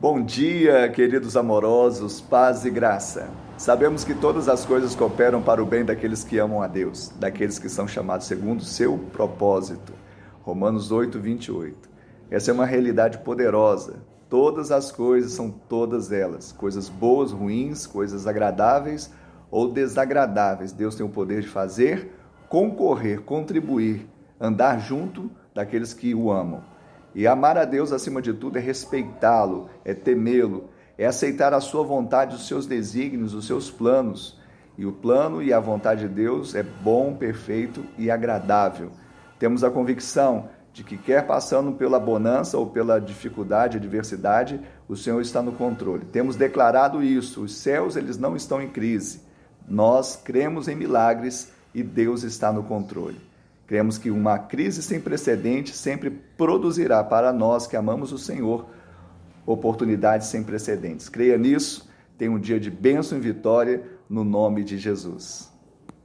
Bom dia, queridos amorosos, paz e graça. Sabemos que todas as coisas cooperam para o bem daqueles que amam a Deus, daqueles que são chamados segundo o seu propósito. Romanos 8, 28. Essa é uma realidade poderosa. Todas as coisas são todas elas, coisas boas, ruins, coisas agradáveis ou desagradáveis. Deus tem o poder de fazer, concorrer, contribuir, andar junto daqueles que o amam. E amar a Deus acima de tudo é respeitá-lo, é temê-lo, é aceitar a sua vontade, os seus desígnios, os seus planos. E o plano e a vontade de Deus é bom, perfeito e agradável. Temos a convicção de que quer passando pela bonança ou pela dificuldade, adversidade, o Senhor está no controle. Temos declarado isso, os céus eles não estão em crise. Nós cremos em milagres e Deus está no controle. Cremos que uma crise sem precedente sempre produzirá para nós que amamos o Senhor oportunidades sem precedentes. Creia nisso, tenha um dia de bênção e vitória no nome de Jesus.